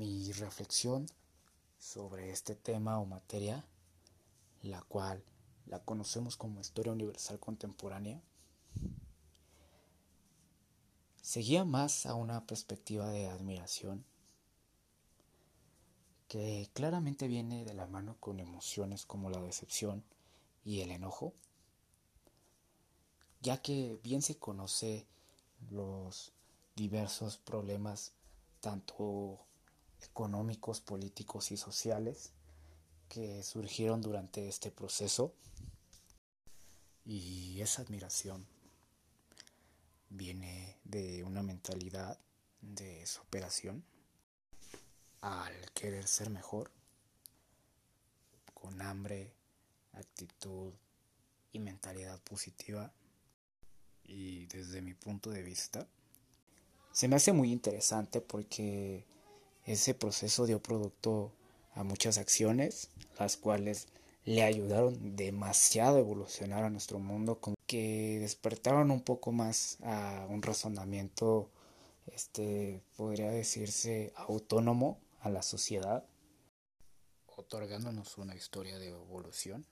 mi reflexión sobre este tema o materia, la cual la conocemos como historia universal contemporánea, seguía más a una perspectiva de admiración que claramente viene de la mano con emociones como la decepción y el enojo, ya que bien se conoce los diversos problemas tanto económicos, políticos y sociales que surgieron durante este proceso y esa admiración viene de una mentalidad de superación al querer ser mejor, con hambre, actitud y mentalidad positiva. Y desde mi punto de vista, se me hace muy interesante porque ese proceso dio producto a muchas acciones, las cuales le ayudaron demasiado a evolucionar a nuestro mundo, como que despertaron un poco más a un razonamiento, este, podría decirse, autónomo a la sociedad, otorgándonos una historia de evolución.